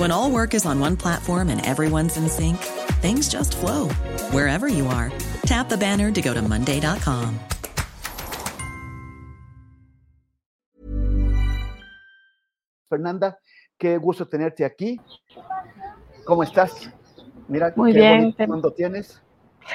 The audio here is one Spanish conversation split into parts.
When all work is on one platform and everyone's in sync, things just flow wherever you are. Tap the banner to go to Monday.com. Fernanda, qué gusto tenerte aquí. ¿Cómo estás? Mira, muy qué bien. cuando tienes.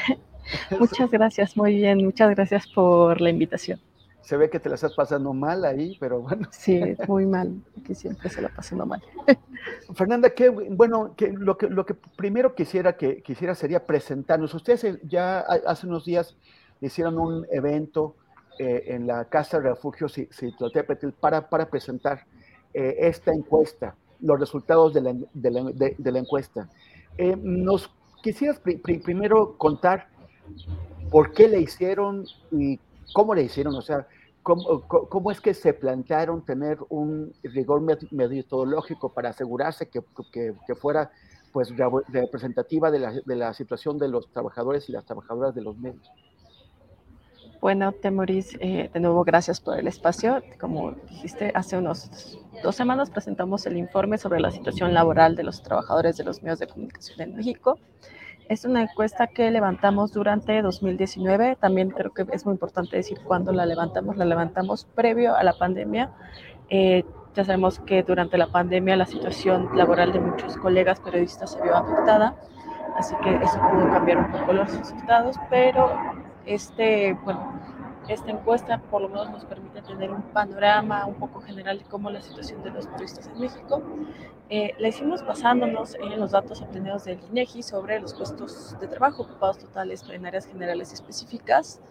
Muchas gracias, muy bien. Muchas gracias por la invitación. Se ve que te la estás pasando mal ahí, pero bueno. Sí, muy mal, que siempre se la pasando mal. Fernanda, qué bueno, que lo, que lo que primero quisiera que quisiera sería presentarnos. Ustedes ya hace unos días hicieron un evento eh, en la Casa de Refugio Citlotepetl para, para presentar eh, esta encuesta, los resultados de la, de la, de, de la encuesta. Eh, ¿Nos quisieras pr pr primero contar por qué le hicieron y cómo le hicieron? O sea, ¿cómo, cómo es que se plantearon tener un rigor metodológico para asegurarse que, que, que fuera pues representativa de la, de la situación de los trabajadores y las trabajadoras de los medios? Bueno, Temoris, eh, de nuevo gracias por el espacio. Como dijiste, hace unos dos semanas presentamos el informe sobre la situación laboral de los trabajadores de los medios de comunicación en México. Es una encuesta que levantamos durante 2019. También creo que es muy importante decir cuándo la levantamos. La levantamos previo a la pandemia. Eh, ya sabemos que durante la pandemia la situación laboral de muchos colegas periodistas se vio afectada, así que eso pudo cambiar un poco los resultados, pero este, bueno, esta encuesta por lo menos nos permite tener un panorama un poco general de cómo la situación de los turistas en México. Eh, la hicimos basándonos en los datos obtenidos del INEGI sobre los puestos de trabajo ocupados totales en áreas generales específicas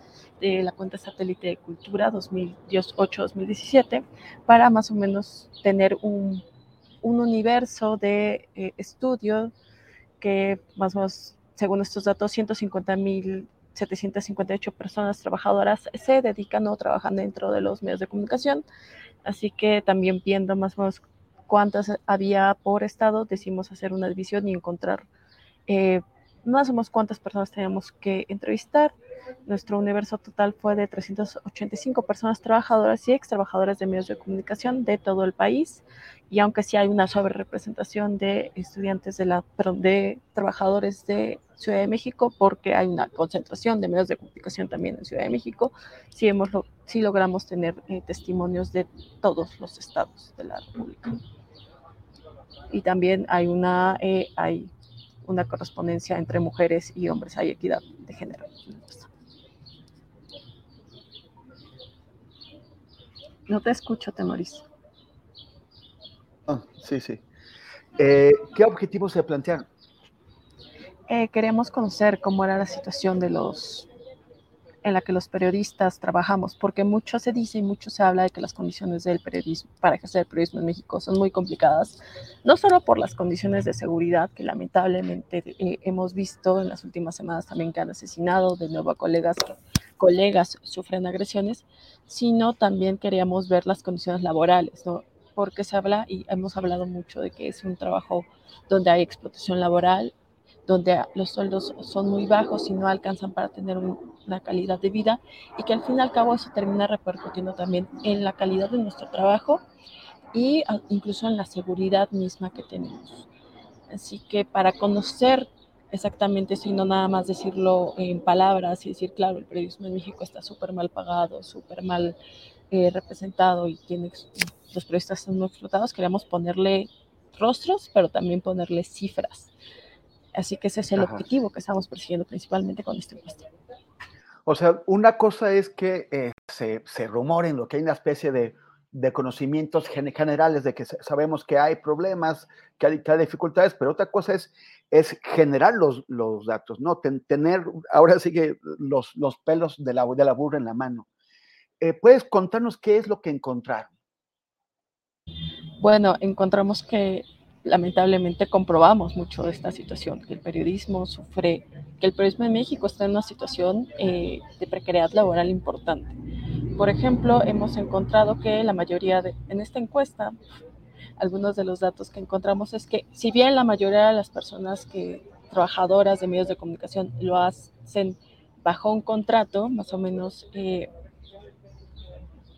de la cuenta satélite de cultura 2008-2017 para más o menos tener un, un universo de eh, estudio que más o menos, según estos datos, 150 mil 758 personas trabajadoras se dedican o trabajan dentro de los medios de comunicación. Así que también viendo más o menos cuántas había por estado, decidimos hacer una división y encontrar eh, más o menos cuántas personas teníamos que entrevistar. Nuestro universo total fue de 385 personas trabajadoras y ex trabajadoras de medios de comunicación de todo el país. Y aunque sí hay una sobrerepresentación de estudiantes de la, perdón, de trabajadores de Ciudad de México, porque hay una concentración de medios de comunicación también en Ciudad de México, sí, hemos, sí logramos tener eh, testimonios de todos los estados de la República. Y también hay una, eh, hay una correspondencia entre mujeres y hombres, hay equidad de género. No te escucho, Temoris. Ah, sí, sí. Eh, ¿Qué objetivos se plantean? Eh, queremos conocer cómo era la situación de los en la que los periodistas trabajamos, porque mucho se dice y mucho se habla de que las condiciones del periodismo, para ejercer el periodismo en México son muy complicadas, no solo por las condiciones de seguridad que lamentablemente eh, hemos visto en las últimas semanas también que han asesinado de nuevo a colegas que colegas sufren agresiones, sino también queríamos ver las condiciones laborales, ¿no? porque se habla y hemos hablado mucho de que es un trabajo donde hay explotación laboral, donde los sueldos son muy bajos y no alcanzan para tener un, una calidad de vida y que al fin y al cabo eso termina repercutiendo también en la calidad de nuestro trabajo a, incluso en la seguridad misma que tenemos. Así que para conocer exactamente eso y no nada más decirlo en palabras y decir, claro, el periodismo en México está súper mal pagado, súper mal eh, representado y tiene, los periodistas son muy explotados, queremos ponerle rostros, pero también ponerles cifras. Así que ese es el objetivo que estamos persiguiendo principalmente con este encuesta. O sea, una cosa es que eh, se, se rumoren lo que hay una especie de, de conocimientos generales de que sabemos que hay problemas, que hay, dificultades, pero otra cosa es, es generar los, datos, ¿no? tener, ahora sí que los, los pelos de la, de la burra en la mano. Eh, ¿Puedes contarnos qué es lo que encontraron? Bueno, encontramos que lamentablemente comprobamos mucho de esta situación, que el periodismo sufre, que el periodismo en México está en una situación eh, de precariedad laboral importante. Por ejemplo, hemos encontrado que la mayoría de, en esta encuesta, algunos de los datos que encontramos es que si bien la mayoría de las personas que trabajadoras de medios de comunicación lo hacen bajo un contrato, más o menos eh,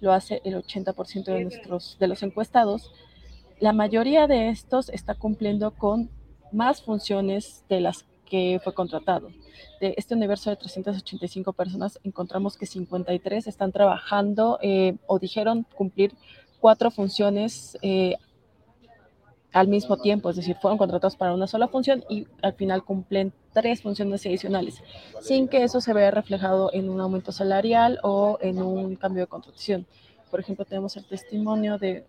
lo hace el 80% de, nuestros, de los encuestados, la mayoría de estos está cumpliendo con más funciones de las que fue contratado. De este universo de 385 personas, encontramos que 53 están trabajando eh, o dijeron cumplir cuatro funciones eh, al mismo tiempo, es decir, fueron contratados para una sola función y al final cumplen tres funciones adicionales, sin que eso se vea reflejado en un aumento salarial o en un cambio de contratación. Por ejemplo, tenemos el testimonio de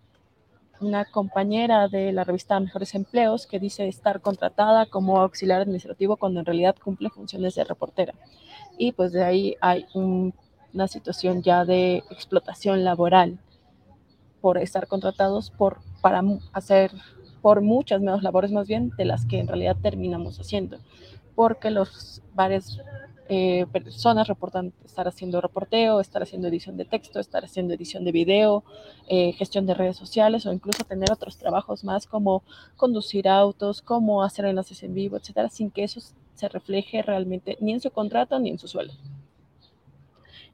una compañera de la revista Mejores Empleos que dice estar contratada como auxiliar administrativo cuando en realidad cumple funciones de reportera. Y pues de ahí hay una situación ya de explotación laboral por estar contratados por, para hacer por muchas menos labores más bien de las que en realidad terminamos haciendo, porque los bares eh, personas reportan estar haciendo reporteo, estar haciendo edición de texto, estar haciendo edición de video, eh, gestión de redes sociales o incluso tener otros trabajos más como conducir autos, como hacer enlaces en vivo, etcétera, sin que eso se refleje realmente ni en su contrato ni en su sueldo.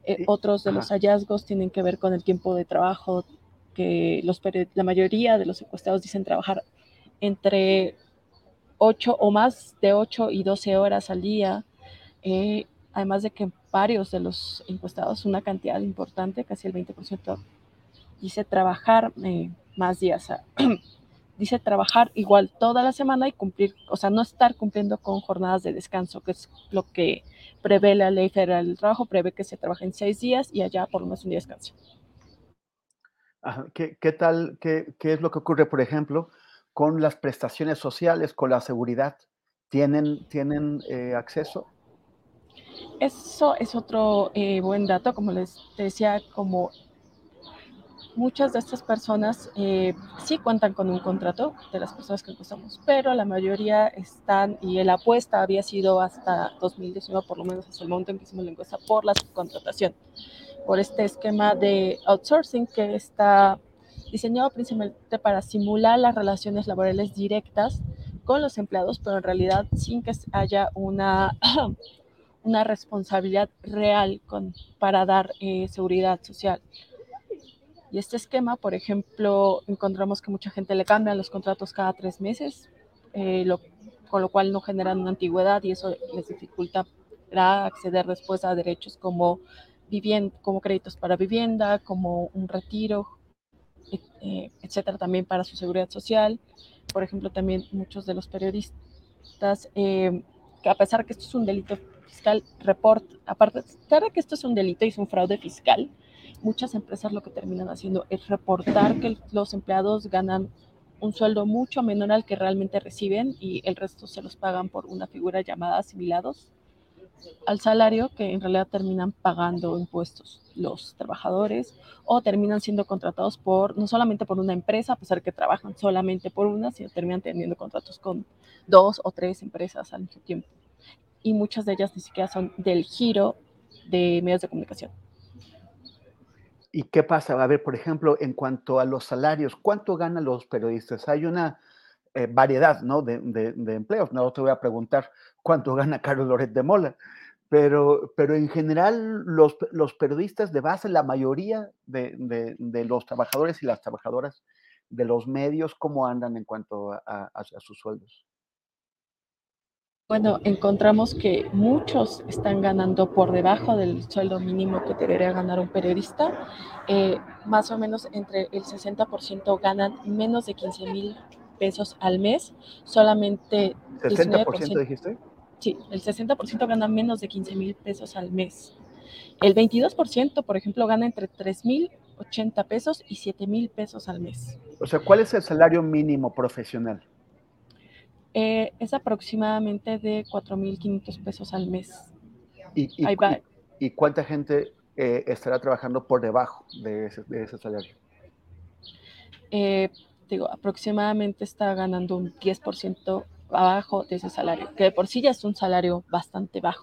Eh, otros de los hallazgos tienen que ver con el tiempo de trabajo que los, la mayoría de los encuestados dicen trabajar entre 8 o más de 8 y 12 horas al día, eh, además de que varios de los encuestados, una cantidad importante, casi el 20%, dice trabajar eh, más días. dice trabajar igual toda la semana y cumplir, o sea, no estar cumpliendo con jornadas de descanso, que es lo que prevé la ley federal del trabajo, prevé que se trabaje en seis días y allá por lo menos un día de descanso. ¿Qué, ¿Qué, tal, qué, es lo que ocurre, por ejemplo, con las prestaciones sociales, con la seguridad? ¿Tienen, tienen eh, acceso? Eso es otro eh, buen dato, como les decía, como muchas de estas personas eh, sí cuentan con un contrato de las personas que empezamos, pero la mayoría están, y la apuesta había sido hasta 2019, por lo menos hasta el momento en que hicimos la encuesta, por la subcontratación, por este esquema de outsourcing que está diseñado principalmente para simular las relaciones laborales directas con los empleados, pero en realidad sin que haya una una responsabilidad real con, para dar eh, seguridad social. Y este esquema, por ejemplo, encontramos que mucha gente le cambia los contratos cada tres meses, eh, con lo cual no generan una antigüedad y eso les dificulta acceder después a derechos como, vivienda, como créditos para vivienda, como un retiro, etcétera, también para su seguridad social. Por ejemplo, también muchos de los periodistas, que a pesar que esto es un delito fiscal report, aparte, de que esto es un delito y es un fraude fiscal, muchas empresas lo que terminan haciendo es reportar que los empleados ganan un sueldo mucho menor al que realmente reciben y el resto se los pagan por una figura llamada asimilados al salario que en realidad terminan pagando impuestos los trabajadores o terminan siendo contratados por no solamente por una empresa, a pesar que trabajan solamente por una, sino terminan teniendo contratos con dos o tres empresas al mismo tiempo y muchas de ellas ni siquiera son del giro de medios de comunicación. ¿Y qué pasa? A ver, por ejemplo, en cuanto a los salarios, ¿cuánto ganan los periodistas? Hay una eh, variedad ¿no? de, de, empleos. No te voy a preguntar cuánto gana Carlos Loret de Mola, pero, pero en general los, los periodistas de base, la mayoría de, de, los trabajadores y las trabajadoras de los medios, ¿cómo andan en cuanto a, sus sueldos? Bueno, encontramos que muchos están ganando por debajo del sueldo mínimo que debería ganar un periodista. Eh, más o menos entre el 60% ganan menos de 15 mil pesos al mes, solamente... ¿60% dijiste? Sí, el 60% gana menos de 15 mil pesos al mes. El 22%, por ejemplo, gana entre 3 mil 80 pesos y 7 mil pesos al mes. O sea, ¿cuál es el salario mínimo profesional? Eh, es aproximadamente de 4.500 pesos al mes. ¿Y, y, cuánta gente eh, estará trabajando por debajo de ese, de ese salario? Eh, digo, aproximadamente está ganando un 10% abajo de ese salario, que por sí ya es un salario bastante bajo.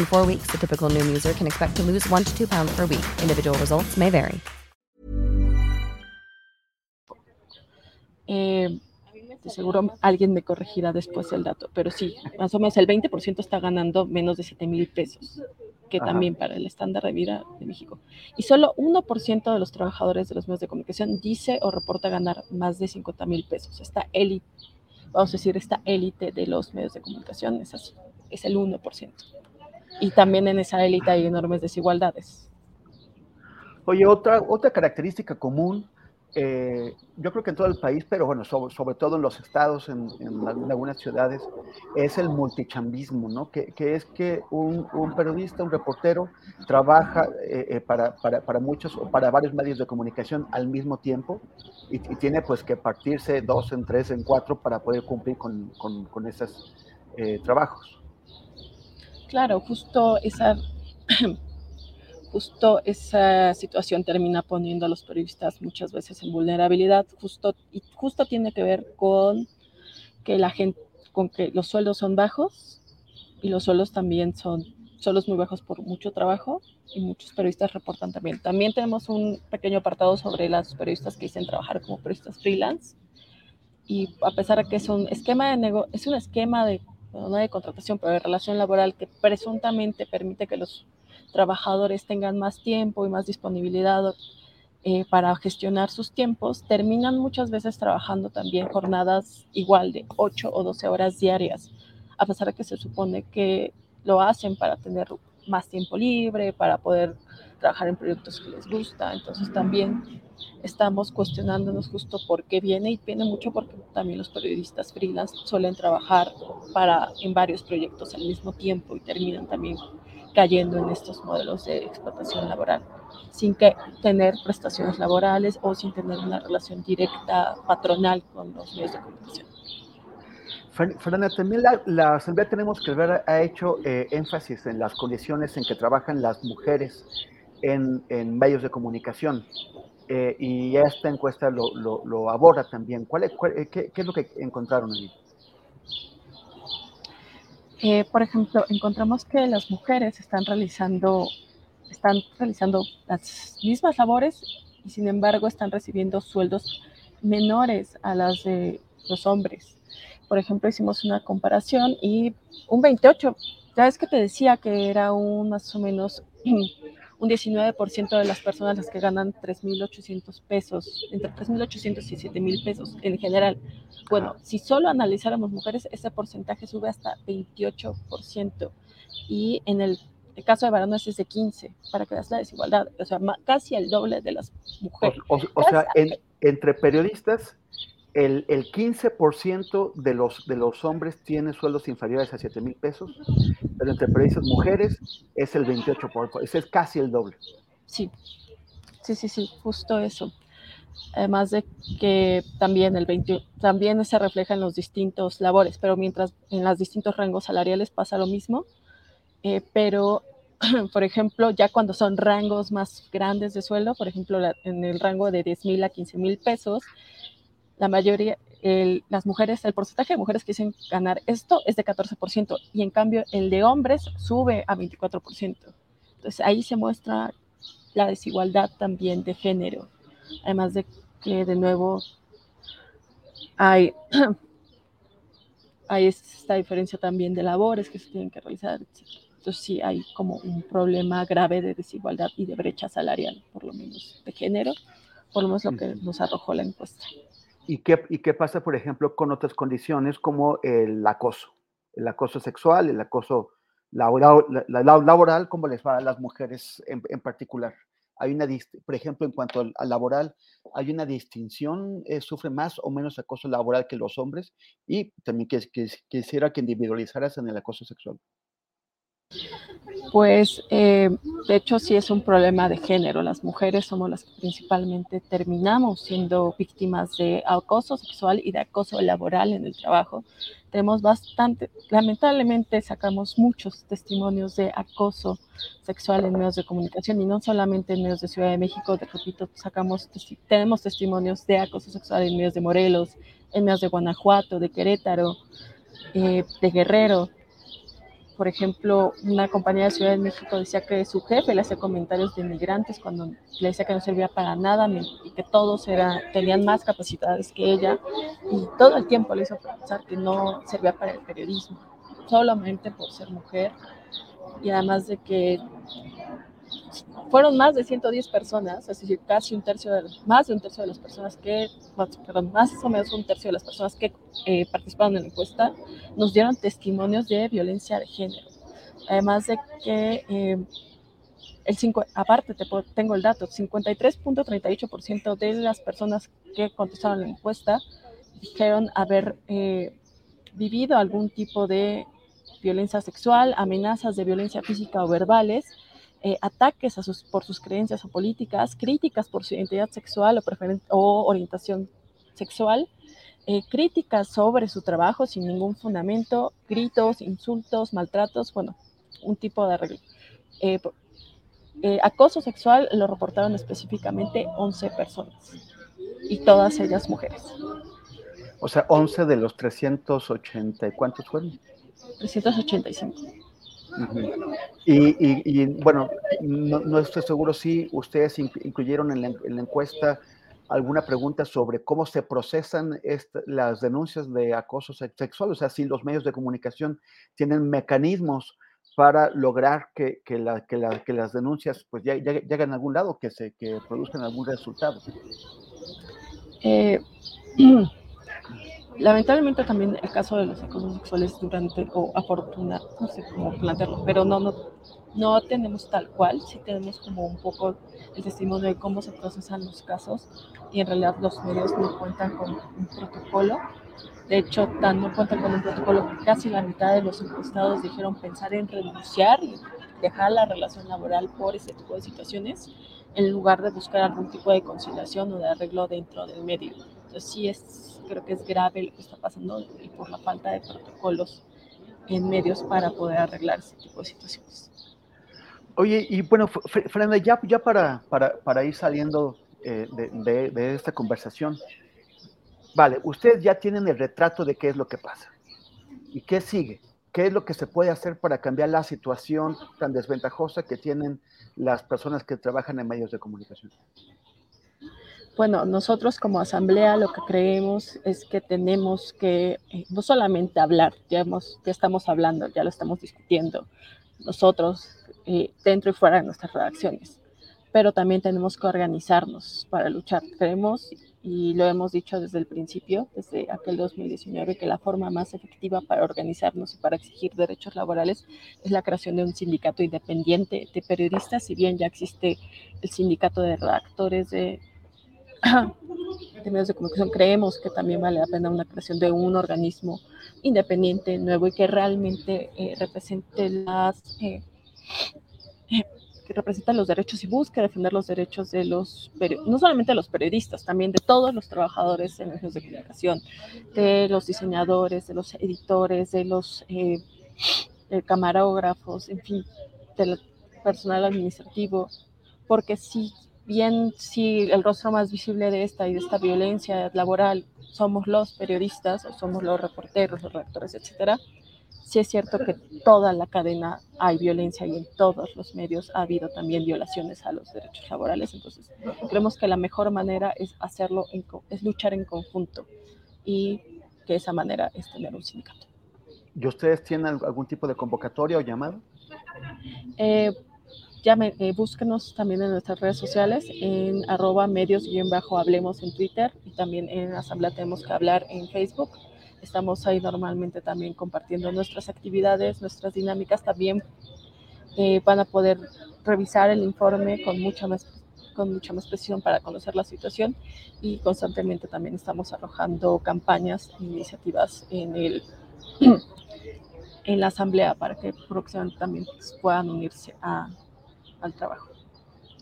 In four weeks, the typical Noom user can expect to lose one to two pounds per week. Individual results may vary. Eh, seguro alguien me corregirá después el dato, pero sí, más o menos el 20% está ganando menos de 7 mil pesos, que Ajá. también para el estándar de vida de México. Y solo 1% de los trabajadores de los medios de comunicación dice o reporta ganar más de 50 mil pesos. Esta élite, vamos a decir, esta élite de los medios de comunicación es así, es el 1% y también en esa élite hay enormes desigualdades. Oye, otra, otra característica común, eh, yo creo que en todo el país, pero bueno, sobre, todo en los estados, en, algunas ciudades, es el multichambismo, ¿no? Que, que es que un, un, periodista, un reportero, trabaja eh, eh, para, para, para, muchos o para varios medios de comunicación al mismo tiempo y, tiene pues que partirse dos en tres, en cuatro para poder cumplir con, con, con esos eh, trabajos. Claro, justo esa, justo esa situación termina poniendo a los periodistas muchas veces en vulnerabilidad, justo, y justo tiene que ver con que la gente, con que los sueldos son bajos y los sueldos también son sueldos muy bajos por mucho trabajo y muchos periodistas reportan también. También tenemos un pequeño apartado sobre las periodistas que dicen trabajar como periodistas freelance y a pesar de que es un esquema de nego es un esquema de no de contratación, pero de relación laboral que presuntamente permite que los trabajadores tengan más tiempo y más disponibilidad eh, para gestionar sus tiempos, terminan muchas veces trabajando también jornadas igual de 8 o 12 horas diarias, a pesar de que se supone que lo hacen para tener más tiempo libre, para poder trabajar en proyectos que les gusta. Entonces también estamos cuestionándonos justo por qué viene y viene mucho porque también los periodistas freelance suelen trabajar para en varios proyectos al mismo tiempo y terminan también cayendo en estos modelos de explotación laboral sin que tener prestaciones laborales o sin tener una relación directa patronal con los medios de comunicación. Fernanda, también la, Asamblea Tenemos que Ver ha hecho eh, énfasis en las condiciones en que trabajan las mujeres en, medios de comunicación. Eh, y esta encuesta lo, aborda también. ¿Cuál cuál, qué, qué, es lo que encontraron allí? Eh, por ejemplo, encontramos que las mujeres están realizando, están realizando las mismas labores y sin embargo están recibiendo sueldos menores a las de los hombres. Por ejemplo, hicimos una comparación y un 28, ya es que te decía que era un más o menos un 19% de las personas las que ganan 3.800 pesos, entre 3.800 y 7.000 pesos en general. Bueno, si solo analizáramos mujeres, ese porcentaje sube hasta 28%. Y en el, caso de varones es de 15, para que veas la desigualdad. O sea, casi el doble de las mujeres. O, sea, entre periodistas el, el 15% de los, de los hombres tiene sueldos inferiores a 7 mil pesos, pero entre periodistas mujeres es el 28%, ese es casi el doble. Sí, sí, sí, sí, justo eso. Además de que también, el 20, también se refleja en los distintos labores, pero mientras en los distintos rangos salariales pasa lo mismo, eh, pero por ejemplo, ya cuando son rangos más grandes de sueldo, por ejemplo, en el rango de 10 mil a 15 mil pesos, la mayoría, las mujeres, el porcentaje de mujeres que dicen ganar esto es de 14% y en cambio el de hombres sube a 24%. Entonces ahí se muestra la desigualdad también de género, además de que de nuevo hay, hay esta diferencia también de labores que se tienen que realizar, Entonces sí hay como un problema grave de desigualdad y de brecha salarial, por lo menos de género, por lo menos lo que nos arrojó la encuesta. ¿Y qué, ¿Y qué pasa, por ejemplo, con otras condiciones como el acoso? El acoso sexual, el acoso laboral, laboral ¿cómo les va a las mujeres en, particular? Hay una, por ejemplo, en cuanto al, laboral, hay una distinción, eh, sufre más o menos acoso laboral que los hombres y también quisiera que individualizaras en el acoso sexual. Pues eh, de hecho sí es un problema de género. Las mujeres somos las que principalmente terminamos siendo víctimas de acoso sexual y de acoso laboral en el trabajo. Tenemos bastante, lamentablemente sacamos muchos testimonios de acoso sexual en medios de comunicación y no solamente en medios de Ciudad de México, de repito, sacamos, tenemos testimonios de acoso sexual en medios de Morelos, en medios de Guanajuato, de Querétaro, eh, de Guerrero, por ejemplo, una compañía de Ciudad de México decía que su jefe le hacía comentarios de inmigrantes cuando le decía que no servía para nada y que todos tenían más capacidades que ella y todo el tiempo le hizo pensar que no servía para el periodismo, solamente por ser mujer y además de que fueron más de 110 personas, es decir, casi un tercio, de, más de un tercio de las personas que, perdón, más o menos un tercio de las personas que eh, participaron en la encuesta nos dieron testimonios de violencia de género. Además de que, eh, el cinco, aparte te tengo el dato, 53.38% de las personas que contestaron la encuesta dijeron haber eh, vivido algún tipo de violencia sexual, amenazas de violencia física o verbales, eh, ataques a sus, por sus creencias o políticas, críticas por su identidad sexual o, o orientación sexual, eh, críticas sobre su trabajo sin ningún fundamento, gritos, insultos, maltratos, bueno, un tipo de arreglo. Eh, acoso sexual lo reportaron específicamente 11 personas y todas ellas mujeres. O sea, 11 de los 380, ¿cuántos fueron? 385. Y, bueno, no, estoy seguro si ustedes incluyeron en la, encuesta alguna pregunta sobre cómo se procesan las denuncias de acoso sexual, o sea, si los medios de comunicación tienen mecanismos para lograr que, las denuncias pues ya, lleguen a algún lado, que se que produzcan algún resultado. Eh, lamentablemente también el caso de los acosos sexuales durante, o afortunado, no sé cómo plantearlo, pero no, no, no tenemos tal cual, sí tenemos como un poco el testimonio de cómo se procesan los casos y en realidad los medios no cuentan con un protocolo. De hecho, tan no cuentan con un protocolo que casi la mitad de los encuestados dijeron pensar en renunciar y dejar la relación laboral por ese tipo de situaciones en lugar de buscar algún tipo de conciliación o de arreglo dentro del medio. Entonces sí es, creo que es grave lo que está pasando y por la falta de protocolos en medios para poder arreglar ese tipo de situaciones. Oye, y bueno, Fernanda, ya, ya para, para, para ir saliendo eh, de, de, esta conversación, vale, ustedes ya tienen el retrato de qué es lo que pasa. ¿Y qué sigue? ¿Qué es lo que se puede hacer para cambiar la situación tan desventajosa que tienen las personas que trabajan en medios de comunicación? Bueno, nosotros como asamblea lo que creemos es que tenemos que eh, no solamente hablar, ya, estamos hablando, ya lo estamos discutiendo, nosotros eh, dentro y fuera de nuestras redacciones. Pero también tenemos que organizarnos para luchar. Creemos, y lo hemos dicho desde el principio, desde aquel 2019, que la forma más efectiva para organizarnos y para exigir derechos laborales es la creación de un sindicato independiente de periodistas, si bien ya existe el sindicato de redactores de, de medios de comunicación, creemos que también vale la pena una creación de un organismo independiente, nuevo y que realmente eh, represente las... Eh, eh, que representa los derechos y busque defender los derechos de los, no solamente de los periodistas, también de todos los trabajadores en medios de comunicación, de los diseñadores, de los editores, de los camarógrafos, en fin, del personal administrativo, porque si bien si el rostro más visible de esta y de esta violencia laboral somos los periodistas o somos los reporteros, los redactores, etcétera, sí es cierto que toda la cadena hay violencia y en todos los medios ha habido también violaciones a los derechos laborales. Entonces, creemos que la mejor manera es hacerlo, es luchar en conjunto y que esa manera es tener un sindicato. ¿Y ustedes tienen algún tipo de convocatoria o llamado? Eh, Llame, eh, búsquenos también en nuestras redes sociales, en arroba medios-hablemos en Twitter y también en Asamblea Tenemos que Hablar en Facebook. Estamos ahí normalmente también compartiendo nuestras actividades, nuestras dinámicas. También eh, van a poder revisar el informe con mucha más con mucha más presión para conocer la situación y constantemente también estamos arrojando campañas e iniciativas en el en la asamblea para que próximamente también puedan unirse a, al trabajo.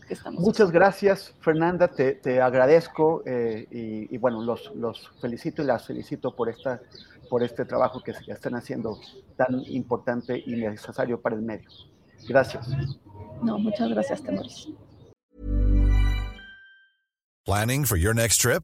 Que estamos Muchas gracias, Fernanda, te, agradezco eh, y, bueno, los, los felicito y las felicito por, esta, por este trabajo que se están haciendo tan importante y necesario para el medio. Gracias. No, muchas gracias, Temoris. Planning for your next trip?